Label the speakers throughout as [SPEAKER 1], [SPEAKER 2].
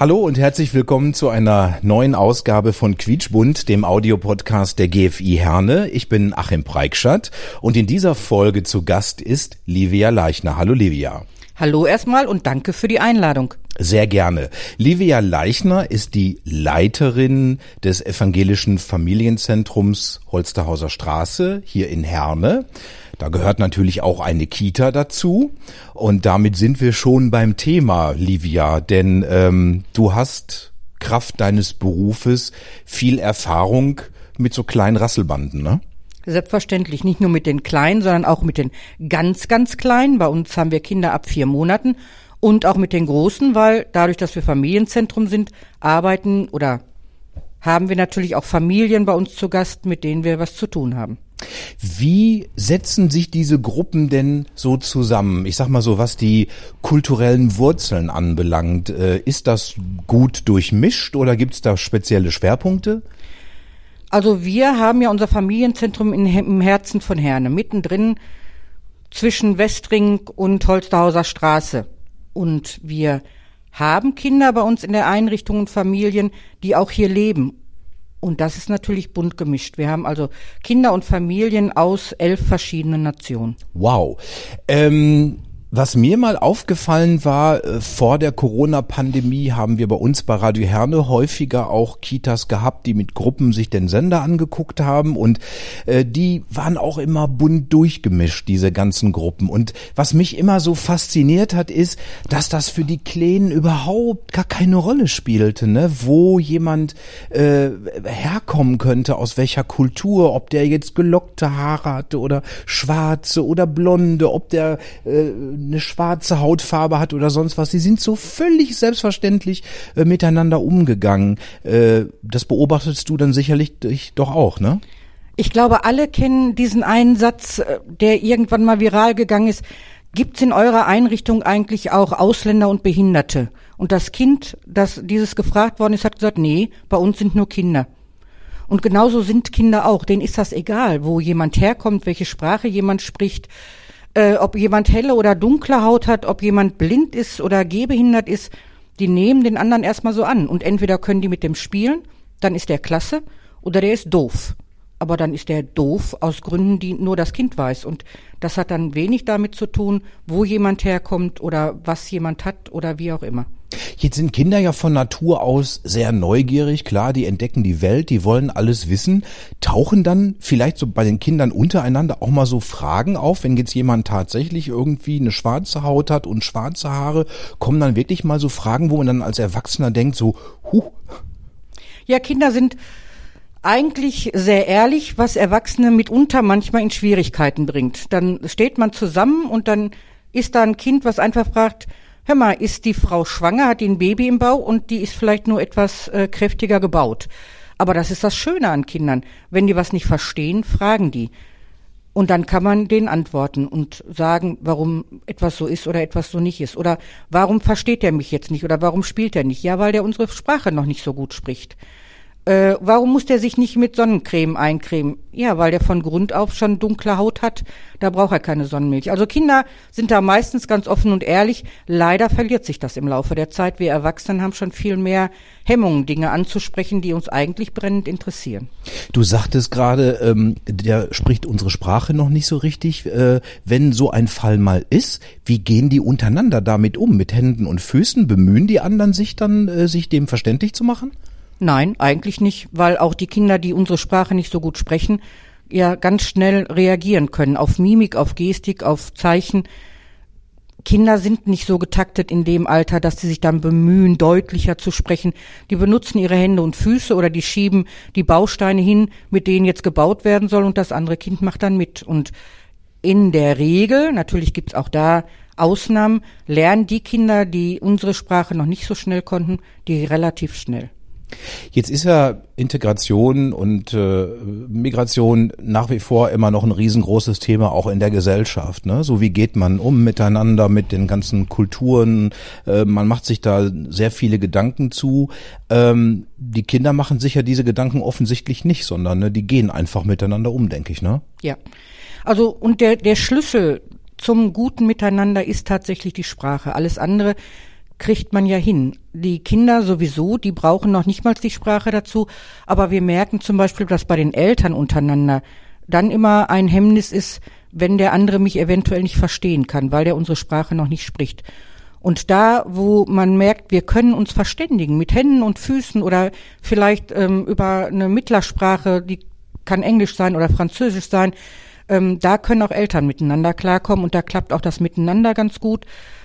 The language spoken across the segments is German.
[SPEAKER 1] Hallo und herzlich willkommen zu einer neuen Ausgabe von Quietschbund, dem Audiopodcast der GFI Herne. Ich bin Achim Preikschat und in dieser Folge zu Gast ist Livia Leichner. Hallo Livia.
[SPEAKER 2] Hallo erstmal und danke für die Einladung.
[SPEAKER 1] Sehr gerne. Livia Leichner ist die Leiterin des evangelischen Familienzentrums Holsterhauser Straße hier in Herne. Da gehört natürlich auch eine Kita dazu. Und damit sind wir schon beim Thema, Livia, denn ähm, du hast Kraft deines Berufes viel Erfahrung mit so kleinen Rasselbanden, ne?
[SPEAKER 2] Selbstverständlich nicht nur mit den Kleinen, sondern auch mit den ganz, ganz Kleinen. Bei uns haben wir Kinder ab vier Monaten und auch mit den Großen, weil dadurch, dass wir Familienzentrum sind, arbeiten oder haben wir natürlich auch Familien bei uns zu Gast, mit denen wir was zu tun haben.
[SPEAKER 1] Wie setzen sich diese Gruppen denn so zusammen? Ich sag mal so, was die kulturellen Wurzeln anbelangt. Äh, ist das gut durchmischt oder gibt es da spezielle Schwerpunkte?
[SPEAKER 2] Also wir haben ja unser Familienzentrum in, im Herzen von Herne, mittendrin zwischen Westring und Holsterhauser Straße. Und wir haben Kinder bei uns in der Einrichtung und Familien, die auch hier leben. Und das ist natürlich bunt gemischt. Wir haben also Kinder und Familien aus elf verschiedenen Nationen.
[SPEAKER 1] Wow. Ähm, was mir mal aufgefallen war, äh, vor der Corona-Pandemie haben wir bei uns bei Radio Herne häufiger auch Kitas gehabt, die mit Gruppen sich den Sender angeguckt haben und äh, die waren auch immer bunt durchgemischt, diese ganzen Gruppen. Und was mich immer so fasziniert hat, ist, dass das für die Kleinen überhaupt gar keine Rolle spielte, ne? wo jemand äh, herkommen könnte, aus welcher Kultur, ob der jetzt gelockte Haare hatte oder schwarze oder blonde, ob der äh, eine schwarze Hautfarbe hat oder sonst was. Die sind so völlig selbstverständlich äh, miteinander umgegangen. Äh, das beobachtest du dann sicherlich dich doch auch, ne?
[SPEAKER 2] Ich glaube, alle kennen diesen einen Satz, äh, der irgendwann mal viral gegangen ist. Gibt's in eurer Einrichtung eigentlich auch Ausländer und Behinderte? Und das Kind, das dieses gefragt worden ist, hat gesagt, nee, bei uns sind nur Kinder. Und genauso sind Kinder auch. Denen ist das egal, wo jemand herkommt, welche Sprache jemand spricht äh, ob jemand helle oder dunkle Haut hat, ob jemand blind ist oder gehbehindert ist, die nehmen den anderen erstmal so an. Und entweder können die mit dem spielen, dann ist der klasse, oder der ist doof. Aber dann ist der doof aus Gründen, die nur das Kind weiß. Und das hat dann wenig damit zu tun, wo jemand herkommt oder was jemand hat oder wie auch immer.
[SPEAKER 1] Jetzt sind Kinder ja von Natur aus sehr neugierig, klar, die entdecken die Welt, die wollen alles wissen. Tauchen dann vielleicht so bei den Kindern untereinander auch mal so Fragen auf, wenn jetzt jemand tatsächlich irgendwie eine schwarze Haut hat und schwarze Haare, kommen dann wirklich mal so Fragen, wo man dann als Erwachsener denkt, so, huh.
[SPEAKER 2] Ja, Kinder sind eigentlich sehr ehrlich, was Erwachsene mitunter manchmal in Schwierigkeiten bringt. Dann steht man zusammen und dann ist da ein Kind, was einfach fragt, hör mal, ist die Frau schwanger, hat die ein Baby im Bau und die ist vielleicht nur etwas äh, kräftiger gebaut. Aber das ist das Schöne an Kindern. Wenn die was nicht verstehen, fragen die. Und dann kann man denen antworten und sagen, warum etwas so ist oder etwas so nicht ist. Oder warum versteht er mich jetzt nicht oder warum spielt er nicht? Ja, weil der unsere Sprache noch nicht so gut spricht. Äh, warum muss der sich nicht mit Sonnencreme eincremen? Ja, weil der von Grund auf schon dunkle Haut hat. Da braucht er keine Sonnenmilch. Also Kinder sind da meistens ganz offen und ehrlich. Leider verliert sich das im Laufe der Zeit. Wir Erwachsenen haben schon viel mehr Hemmungen, Dinge anzusprechen, die uns eigentlich brennend interessieren.
[SPEAKER 1] Du sagtest gerade, ähm, der spricht unsere Sprache noch nicht so richtig. Äh, wenn so ein Fall mal ist, wie gehen die untereinander damit um? Mit Händen und Füßen? Bemühen die anderen sich dann, äh, sich dem verständlich zu machen?
[SPEAKER 2] Nein, eigentlich nicht, weil auch die Kinder, die unsere Sprache nicht so gut sprechen, ja ganz schnell reagieren können auf Mimik, auf Gestik, auf Zeichen. Kinder sind nicht so getaktet in dem Alter, dass sie sich dann bemühen, deutlicher zu sprechen. Die benutzen ihre Hände und Füße oder die schieben die Bausteine hin, mit denen jetzt gebaut werden soll und das andere Kind macht dann mit. Und in der Regel, natürlich gibt's auch da Ausnahmen, lernen die Kinder, die unsere Sprache noch nicht so schnell konnten, die relativ schnell.
[SPEAKER 1] Jetzt ist ja Integration und äh, Migration nach wie vor immer noch ein riesengroßes Thema, auch in der Gesellschaft. Ne? So wie geht man um miteinander mit den ganzen Kulturen? Äh, man macht sich da sehr viele Gedanken zu. Ähm, die Kinder machen sich ja diese Gedanken offensichtlich nicht, sondern ne, die gehen einfach miteinander um, denke ich. Ne?
[SPEAKER 2] Ja. Also und der, der Schlüssel zum guten Miteinander ist tatsächlich die Sprache. Alles andere kriegt man ja hin. Die Kinder sowieso, die brauchen noch nicht mal die Sprache dazu, aber wir merken zum Beispiel, dass bei den Eltern untereinander dann immer ein Hemmnis ist, wenn der andere mich eventuell nicht verstehen kann, weil der unsere Sprache noch nicht spricht. Und da, wo man merkt, wir können uns verständigen mit Händen und Füßen oder vielleicht ähm, über eine Mittlersprache, die kann Englisch sein oder Französisch sein, ähm, da können auch Eltern miteinander klarkommen und da klappt auch das Miteinander ganz gut.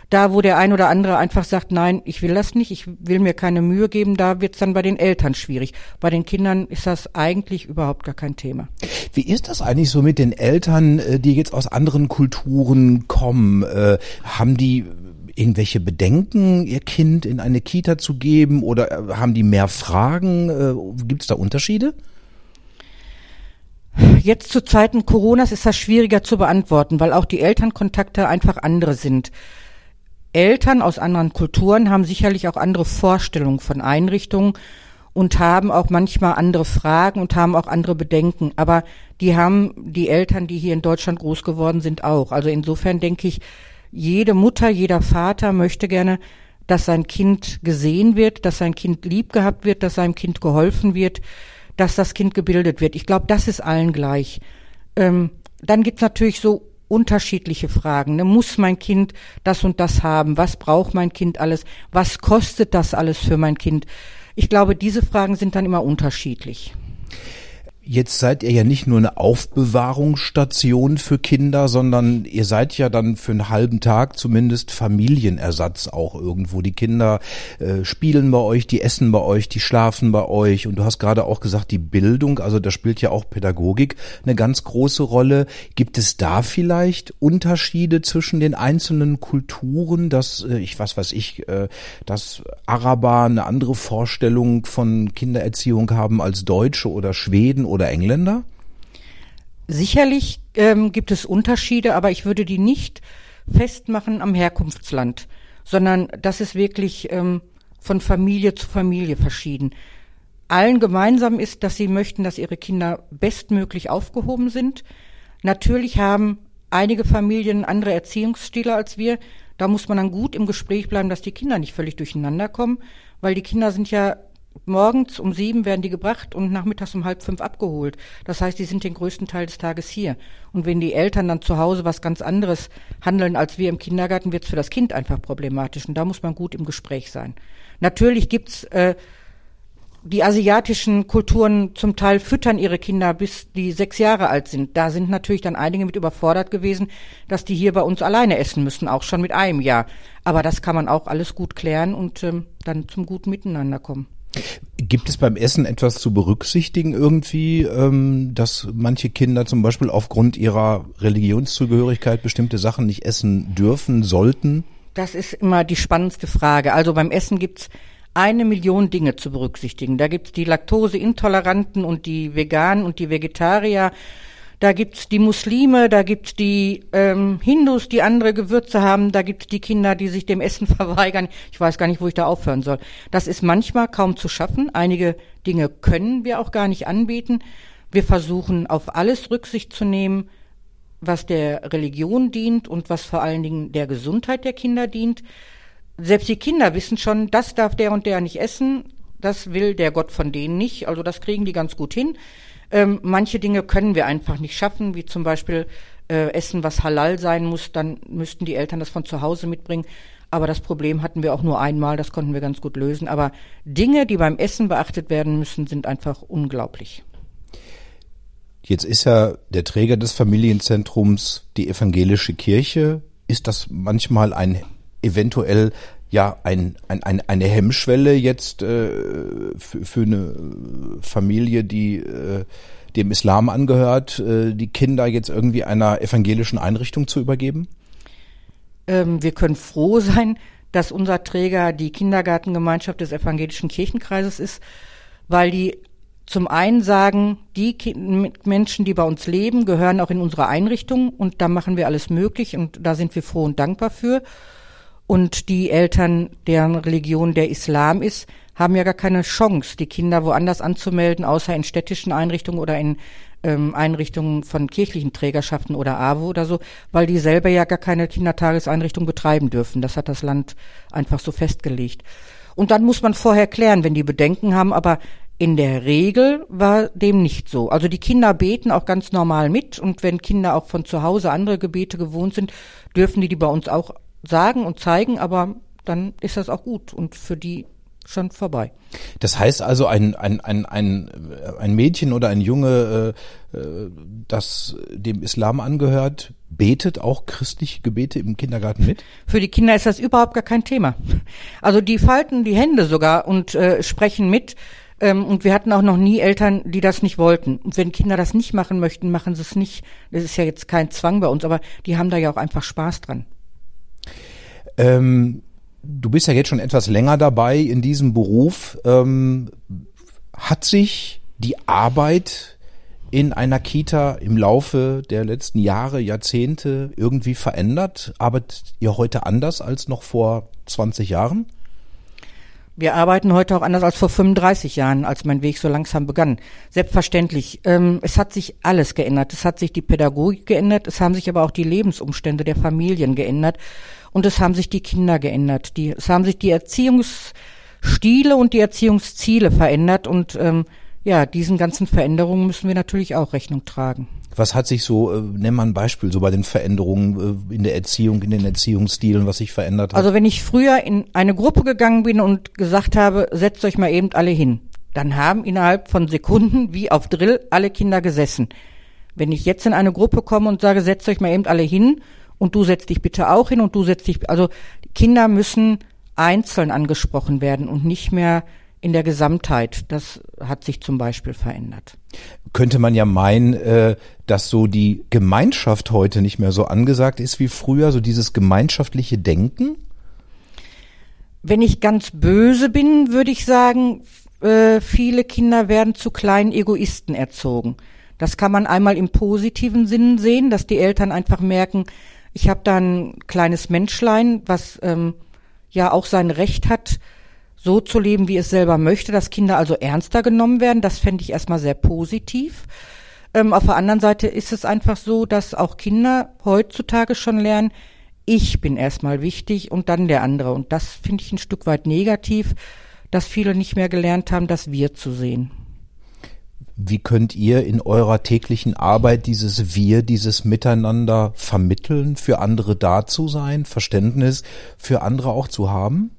[SPEAKER 2] Da, wo der ein oder andere einfach sagt, nein, ich will das nicht, ich will mir keine Mühe geben, da wird es dann bei den Eltern schwierig. Bei den Kindern ist das eigentlich überhaupt gar kein Thema.
[SPEAKER 1] Wie ist das eigentlich so mit den Eltern, äh, die jetzt aus anderen Kulturen kommen? Äh, haben die irgendwelche Bedenken, ihr Kind in eine Kita zu geben oder äh, haben die mehr Fragen? Gibt es da Unterschiede?
[SPEAKER 2] Jetzt zu Zeiten Coronas ist das schwieriger zu beantworten, weil auch die Elternkontakte einfach andere sind. Eltern aus anderen Kulturen haben sicherlich auch andere Vorstellungen von Einrichtungen und haben auch manchmal andere Fragen und haben auch andere Bedenken. Aber die haben die Eltern, die hier in Deutschland groß geworden sind, auch. Also insofern denke ich, jede Mutter, jeder Vater möchte gerne, dass sein Kind gesehen wird, dass sein Kind lieb gehabt wird, dass seinem Kind geholfen wird, dass das Kind gebildet wird. Ich glaube, das ist allen gleich. Ähm, dann gibt's natürlich so unterschiedliche Fragen. Ne? Muss mein Kind das und das haben? Was braucht mein Kind alles? Was kostet das alles für mein Kind? Ich glaube, diese Fragen sind dann immer unterschiedlich.
[SPEAKER 1] Jetzt seid ihr ja nicht nur eine Aufbewahrungsstation für Kinder, sondern ihr seid ja dann für einen halben Tag zumindest Familienersatz auch irgendwo. Die Kinder äh, spielen bei euch, die essen bei euch, die schlafen bei euch. Und du hast gerade auch gesagt, die Bildung, also da spielt ja auch Pädagogik eine ganz große Rolle. Gibt es da vielleicht Unterschiede zwischen den einzelnen Kulturen, dass äh, ich was weiß ich, äh, dass Araber eine andere Vorstellung von Kindererziehung haben als Deutsche oder Schweden oder Engländer?
[SPEAKER 2] Sicherlich ähm, gibt es Unterschiede, aber ich würde die nicht festmachen am Herkunftsland, sondern das ist wirklich ähm, von Familie zu Familie verschieden. Allen gemeinsam ist, dass sie möchten, dass ihre Kinder bestmöglich aufgehoben sind. Natürlich haben einige Familien andere Erziehungsstile als wir. Da muss man dann gut im Gespräch bleiben, dass die Kinder nicht völlig durcheinander kommen, weil die Kinder sind ja morgens um sieben werden die gebracht und nachmittags um halb fünf abgeholt. Das heißt, die sind den größten Teil des Tages hier. Und wenn die Eltern dann zu Hause was ganz anderes handeln als wir im Kindergarten, wird es für das Kind einfach problematisch. Und da muss man gut im Gespräch sein. Natürlich gibt's äh, die asiatischen Kulturen zum Teil füttern ihre Kinder bis die sechs Jahre alt sind. Da sind natürlich dann einige mit überfordert gewesen, dass die hier bei uns alleine essen müssen, auch schon mit einem Jahr. Aber das kann man auch alles gut klären und ähm, dann zum guten Miteinander kommen.
[SPEAKER 1] Gibt es beim Essen etwas zu berücksichtigen irgendwie, ähm, dass manche Kinder zum Beispiel aufgrund ihrer Religionszugehörigkeit bestimmte Sachen nicht essen dürfen, sollten?
[SPEAKER 2] Das ist immer die spannendste Frage. Also beim Essen gibt's eine Million Dinge zu berücksichtigen. Da gibt's die Laktoseintoleranten und die Veganen und die Vegetarier da gibt's die Muslime, da gibt's die ähm, Hindus, die andere Gewürze haben, da gibt's die Kinder, die sich dem Essen verweigern. Ich weiß gar nicht, wo ich da aufhören soll. Das ist manchmal kaum zu schaffen. Einige Dinge können wir auch gar nicht anbieten. Wir versuchen auf alles Rücksicht zu nehmen, was der Religion dient und was vor allen Dingen der Gesundheit der Kinder dient. Selbst die Kinder wissen schon, das darf der und der nicht essen, das will der Gott von denen nicht. Also das kriegen die ganz gut hin. Ähm, manche Dinge können wir einfach nicht schaffen, wie zum Beispiel äh, Essen, was halal sein muss, dann müssten die Eltern das von zu Hause mitbringen. Aber das Problem hatten wir auch nur einmal, das konnten wir ganz gut lösen. Aber Dinge, die beim Essen beachtet werden müssen, sind einfach unglaublich.
[SPEAKER 1] Jetzt ist ja der Träger des Familienzentrums die evangelische Kirche. Ist das manchmal ein eventuell ja ein, ein, ein, eine Hemmschwelle jetzt äh, für, für eine Familie, die äh, dem Islam angehört, äh, die Kinder jetzt irgendwie einer evangelischen Einrichtung zu übergeben?
[SPEAKER 2] Ähm, wir können froh sein, dass unser Träger die Kindergartengemeinschaft des evangelischen Kirchenkreises ist, weil die zum einen sagen, die Menschen, die bei uns leben, gehören auch in unsere Einrichtung und da machen wir alles möglich und da sind wir froh und dankbar für. Und die Eltern, deren Religion der Islam ist, haben ja gar keine Chance, die Kinder woanders anzumelden, außer in städtischen Einrichtungen oder in ähm, Einrichtungen von kirchlichen Trägerschaften oder AWO oder so, weil die selber ja gar keine Kindertageseinrichtung betreiben dürfen. Das hat das Land einfach so festgelegt. Und dann muss man vorher klären, wenn die Bedenken haben, aber in der Regel war dem nicht so. Also die Kinder beten auch ganz normal mit und wenn Kinder auch von zu Hause andere Gebete gewohnt sind, dürfen die die bei uns auch sagen und zeigen, aber dann ist das auch gut und für die schon vorbei.
[SPEAKER 1] Das heißt also, ein, ein, ein, ein, ein Mädchen oder ein Junge, äh, äh, das dem Islam angehört, betet auch christliche Gebete im Kindergarten mit?
[SPEAKER 2] Für die Kinder ist das überhaupt gar kein Thema. Also die falten die Hände sogar und äh, sprechen mit. Ähm, und wir hatten auch noch nie Eltern, die das nicht wollten. Und wenn Kinder das nicht machen möchten, machen sie es nicht. Das ist ja jetzt kein Zwang bei uns, aber die haben da ja auch einfach Spaß dran.
[SPEAKER 1] Ähm du bist ja jetzt schon etwas länger dabei in diesem Beruf. Ähm, hat sich die Arbeit in einer Kita im Laufe der letzten Jahre, Jahrzehnte irgendwie verändert? Arbeitet ihr heute anders als noch vor 20 Jahren?
[SPEAKER 2] Wir arbeiten heute auch anders als vor 35 Jahren, als mein Weg so langsam begann. Selbstverständlich. Ähm, es hat sich alles geändert. Es hat sich die Pädagogik geändert. Es haben sich aber auch die Lebensumstände der Familien geändert. Und es haben sich die Kinder geändert. Die, es haben sich die Erziehungsstile und die Erziehungsziele verändert. Und ähm, ja, diesen ganzen Veränderungen müssen wir natürlich auch Rechnung tragen.
[SPEAKER 1] Was hat sich so, äh, nenn mal ein Beispiel, so bei den Veränderungen äh, in der Erziehung, in den Erziehungsstilen, was sich verändert hat?
[SPEAKER 2] Also wenn ich früher in eine Gruppe gegangen bin und gesagt habe, setzt euch mal eben alle hin, dann haben innerhalb von Sekunden wie auf Drill alle Kinder gesessen. Wenn ich jetzt in eine Gruppe komme und sage, setzt euch mal eben alle hin und du setzt dich bitte auch hin und du setzt dich, also Kinder müssen einzeln angesprochen werden und nicht mehr in der Gesamtheit. Das hat sich zum Beispiel verändert.
[SPEAKER 1] Könnte man ja meinen, äh, dass so die Gemeinschaft heute nicht mehr so angesagt ist wie früher, so dieses gemeinschaftliche Denken?
[SPEAKER 2] Wenn ich ganz böse bin, würde ich sagen, äh, viele Kinder werden zu kleinen Egoisten erzogen. Das kann man einmal im positiven Sinn sehen, dass die Eltern einfach merken, ich habe da ein kleines Menschlein, was ähm, ja auch sein Recht hat, so zu leben, wie es selber möchte, dass Kinder also ernster genommen werden. Das fände ich erstmal sehr positiv. Ähm, auf der anderen Seite ist es einfach so, dass auch Kinder heutzutage schon lernen, ich bin erstmal wichtig und dann der andere. Und das finde ich ein Stück weit negativ, dass viele nicht mehr gelernt haben, das Wir zu sehen.
[SPEAKER 1] Wie könnt ihr in eurer täglichen Arbeit dieses Wir, dieses Miteinander vermitteln, für andere da zu sein, Verständnis für andere auch zu haben?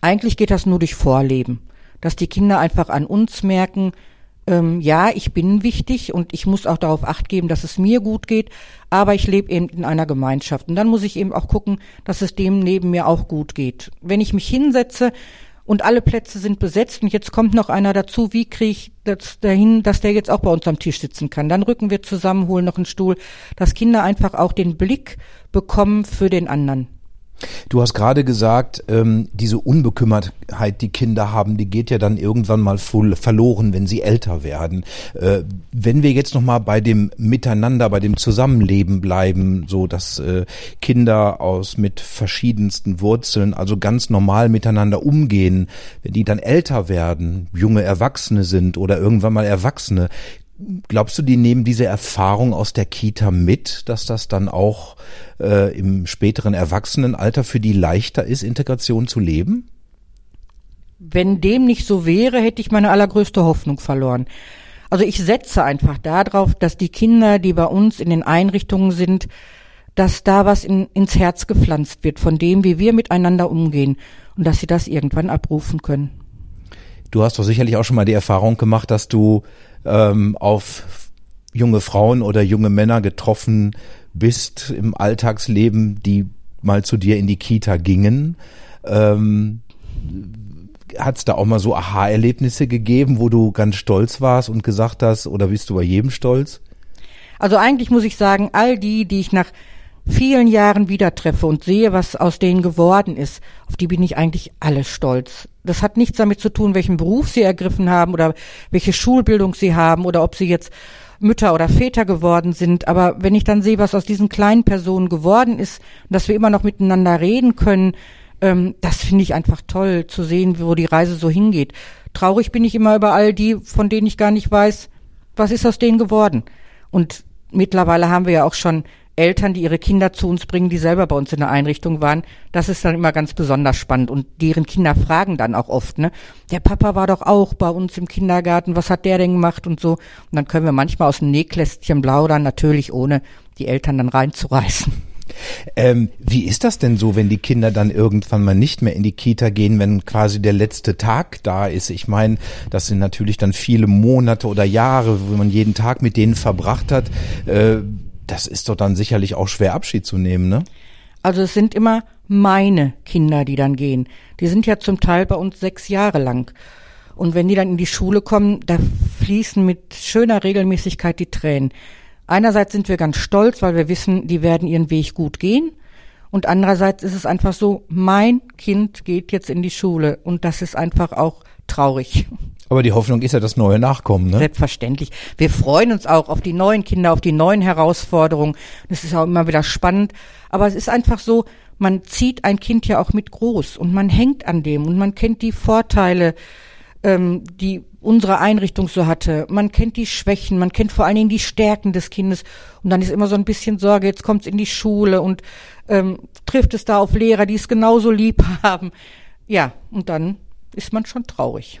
[SPEAKER 2] Eigentlich geht das nur durch Vorleben, dass die Kinder einfach an uns merken, ähm, ja, ich bin wichtig und ich muss auch darauf acht geben, dass es mir gut geht, aber ich lebe eben in einer Gemeinschaft. Und dann muss ich eben auch gucken, dass es dem neben mir auch gut geht. Wenn ich mich hinsetze und alle Plätze sind besetzt und jetzt kommt noch einer dazu, wie kriege ich das dahin, dass der jetzt auch bei uns am Tisch sitzen kann? Dann rücken wir zusammen, holen noch einen Stuhl, dass Kinder einfach auch den Blick bekommen für den anderen.
[SPEAKER 1] Du hast gerade gesagt, ähm, diese Unbekümmertheit, die Kinder haben, die geht ja dann irgendwann mal voll verloren, wenn sie älter werden. Äh, wenn wir jetzt noch mal bei dem Miteinander, bei dem Zusammenleben bleiben, so dass äh, Kinder aus mit verschiedensten Wurzeln, also ganz normal miteinander umgehen, wenn die dann älter werden, junge Erwachsene sind oder irgendwann mal Erwachsene, Glaubst du, die nehmen diese Erfahrung aus der Kita mit, dass das dann auch äh, im späteren Erwachsenenalter für die leichter ist, Integration zu leben?
[SPEAKER 2] Wenn dem nicht so wäre, hätte ich meine allergrößte Hoffnung verloren. Also ich setze einfach darauf, dass die Kinder, die bei uns in den Einrichtungen sind, dass da was in, ins Herz gepflanzt wird von dem, wie wir miteinander umgehen und dass sie das irgendwann abrufen können.
[SPEAKER 1] Du hast doch sicherlich auch schon mal die Erfahrung gemacht, dass du ähm, auf junge Frauen oder junge Männer getroffen bist im Alltagsleben, die mal zu dir in die Kita gingen. Ähm, Hat es da auch mal so Aha-Erlebnisse gegeben, wo du ganz stolz warst und gesagt hast, oder bist du bei jedem stolz?
[SPEAKER 2] Also eigentlich muss ich sagen, all die, die ich nach vielen Jahren wieder treffe und sehe, was aus denen geworden ist, auf die bin ich eigentlich alle stolz. Das hat nichts damit zu tun, welchen Beruf sie ergriffen haben oder welche Schulbildung sie haben oder ob sie jetzt Mütter oder Väter geworden sind. Aber wenn ich dann sehe, was aus diesen kleinen Personen geworden ist und dass wir immer noch miteinander reden können, ähm, das finde ich einfach toll zu sehen, wo die Reise so hingeht. Traurig bin ich immer über all die, von denen ich gar nicht weiß, was ist aus denen geworden. Und mittlerweile haben wir ja auch schon Eltern, die ihre Kinder zu uns bringen, die selber bei uns in der Einrichtung waren. Das ist dann immer ganz besonders spannend. Und deren Kinder fragen dann auch oft, ne? Der Papa war doch auch bei uns im Kindergarten. Was hat der denn gemacht und so? Und dann können wir manchmal aus dem Nähkästchen plaudern, natürlich ohne die Eltern dann reinzureißen.
[SPEAKER 1] Ähm, wie ist das denn so, wenn die Kinder dann irgendwann mal nicht mehr in die Kita gehen, wenn quasi der letzte Tag da ist? Ich meine, das sind natürlich dann viele Monate oder Jahre, wo man jeden Tag mit denen verbracht hat. Äh, das ist doch dann sicherlich auch schwer Abschied zu nehmen, ne?
[SPEAKER 2] Also es sind immer meine Kinder, die dann gehen. Die sind ja zum Teil bei uns sechs Jahre lang. Und wenn die dann in die Schule kommen, da fließen mit schöner Regelmäßigkeit die Tränen. Einerseits sind wir ganz stolz, weil wir wissen, die werden ihren Weg gut gehen. Und andererseits ist es einfach so, mein Kind geht jetzt in die Schule. Und das ist einfach auch traurig.
[SPEAKER 1] Aber die Hoffnung ist ja das neue Nachkommen, ne?
[SPEAKER 2] Selbstverständlich. Wir freuen uns auch auf die neuen Kinder, auf die neuen Herausforderungen. Das ist auch immer wieder spannend. Aber es ist einfach so, man zieht ein Kind ja auch mit groß und man hängt an dem und man kennt die Vorteile, ähm, die unsere Einrichtung so hatte. Man kennt die Schwächen, man kennt vor allen Dingen die Stärken des Kindes. Und dann ist immer so ein bisschen Sorge, jetzt kommt es in die Schule und ähm, trifft es da auf Lehrer, die es genauso lieb haben. Ja, und dann ist man schon traurig.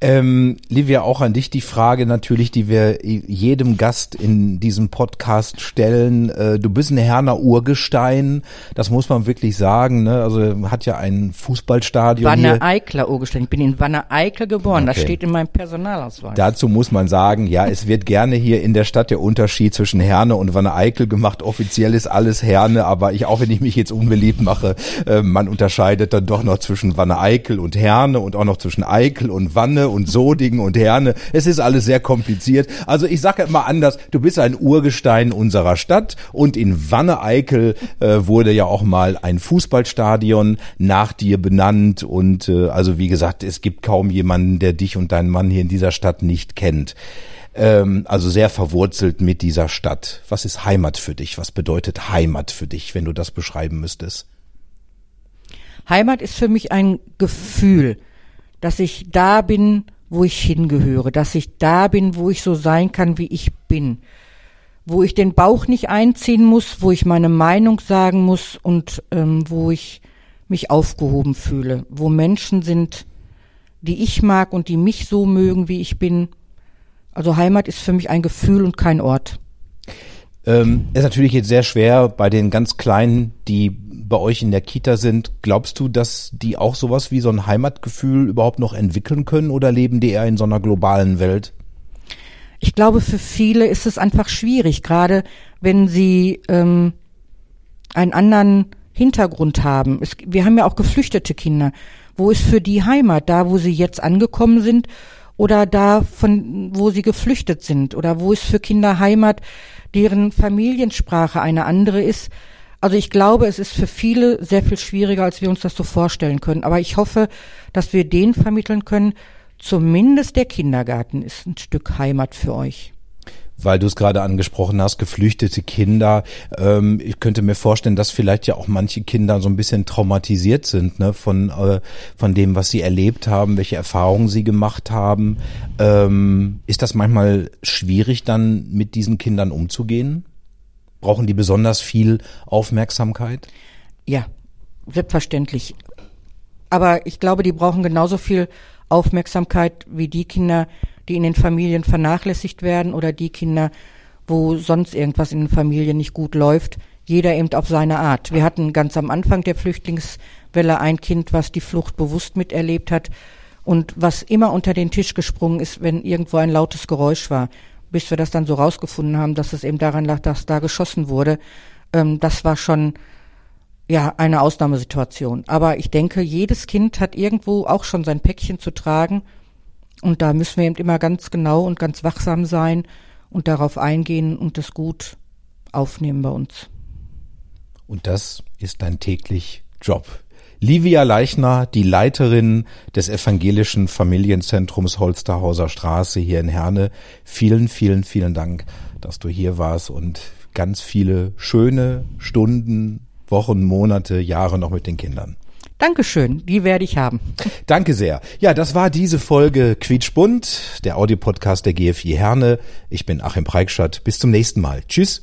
[SPEAKER 1] Ähm, Livia, auch an dich die Frage natürlich, die wir jedem Gast in diesem Podcast stellen. Äh, du bist ein Herner Urgestein, das muss man wirklich sagen. Ne? Also hat ja ein Fußballstadion
[SPEAKER 2] Wanne. Eikler Urgestein. Ich bin in Wanne Eickel geboren. Das
[SPEAKER 1] Okay.
[SPEAKER 2] steht in meinem Personalausweis.
[SPEAKER 1] Dazu muss man sagen, ja, es wird gerne hier in der Stadt der Unterschied zwischen Herne und Wanne Eickel gemacht. Offiziell ist alles Herne, aber ich, auch wenn ich mich jetzt unbeliebt mache, äh, man unterscheidet dann doch noch zwischen Wanne Eickel und Herne und auch noch zwischen Eickel und Wanne und Sodingen und Herne. Es ist alles sehr kompliziert. Also ich sage immer anders, du bist ein Urgestein unserer Stadt und in Wanne Eickel äh, wurde ja auch mal ein Fußballstadion nach dir benannt und äh, also wie gesagt, es gibt kaum jemanden, der dich und deinen Mann hier in dieser Stadt nicht kennt. Ähm, also sehr verwurzelt mit dieser Stadt. Was ist Heimat für dich? Was bedeutet Heimat für dich, wenn du das beschreiben müsstest?
[SPEAKER 2] Heimat ist für mich ein Gefühl, dass ich da bin, wo ich hingehöre, dass ich da bin, wo ich so sein kann, wie ich bin, wo ich den Bauch nicht einziehen muss, wo ich meine Meinung sagen muss und ähm, wo ich mich aufgehoben fühle, wo Menschen sind, die ich mag und die mich so mögen, wie ich bin. Also Heimat ist für mich ein Gefühl und kein Ort.
[SPEAKER 1] Ähm, ist natürlich jetzt sehr schwer bei den ganz Kleinen, die bei euch in der Kita sind. Glaubst du, dass die auch sowas wie so ein Heimatgefühl überhaupt noch entwickeln können oder leben die eher in so einer globalen Welt?
[SPEAKER 2] Ich glaube, für viele ist es einfach schwierig, gerade wenn sie ähm, einen anderen Hintergrund haben. Es, wir haben ja auch geflüchtete Kinder. Wo ist für die Heimat? Da, wo sie jetzt angekommen sind oder da, von wo sie geflüchtet sind? Oder wo ist für Kinder Heimat, deren Familiensprache eine andere ist? Also ich glaube, es ist für viele sehr viel schwieriger, als wir uns das so vorstellen können. Aber ich hoffe, dass wir denen vermitteln können, zumindest der Kindergarten ist ein Stück Heimat für euch.
[SPEAKER 1] Weil du es gerade angesprochen hast, geflüchtete Kinder. Ähm, ich könnte mir vorstellen, dass vielleicht ja auch manche Kinder so ein bisschen traumatisiert sind ne, von äh, von dem, was sie erlebt haben, welche Erfahrungen sie gemacht haben. Ähm, ist das manchmal schwierig, dann mit diesen Kindern umzugehen? Brauchen die besonders viel Aufmerksamkeit?
[SPEAKER 2] Ja, selbstverständlich. Aber ich glaube, die brauchen genauso viel Aufmerksamkeit wie die Kinder, die in den Familien vernachlässigt werden oder die Kinder, wo sonst irgendwas in den Familien nicht gut läuft. Jeder eben auf seine Art. Wir hatten ganz am Anfang der Flüchtlingswelle ein Kind, was die Flucht bewusst miterlebt hat und was immer unter den Tisch gesprungen ist, wenn irgendwo ein lautes Geräusch war. Bis wir das dann so rausgefunden haben, dass es eben daran lag, dass da geschossen wurde. Ähm, das war schon ja, eine Ausnahmesituation. Aber ich denke, jedes Kind hat irgendwo auch schon sein Päckchen zu tragen. Und da müssen wir eben immer ganz genau und ganz wachsam sein und darauf eingehen und das gut aufnehmen bei uns.
[SPEAKER 1] Und das ist dein täglich Job. Livia Leichner, die Leiterin des evangelischen Familienzentrums Holsterhauser Straße hier in Herne. Vielen, vielen, vielen Dank, dass du hier warst und ganz viele schöne Stunden, Wochen, Monate, Jahre noch mit den Kindern.
[SPEAKER 2] Dankeschön, die werde ich haben.
[SPEAKER 1] Danke sehr. Ja, das war diese Folge Quietschbunt, der Audiopodcast der GFI Herne. Ich bin Achim Preikstadt. Bis zum nächsten Mal. Tschüss.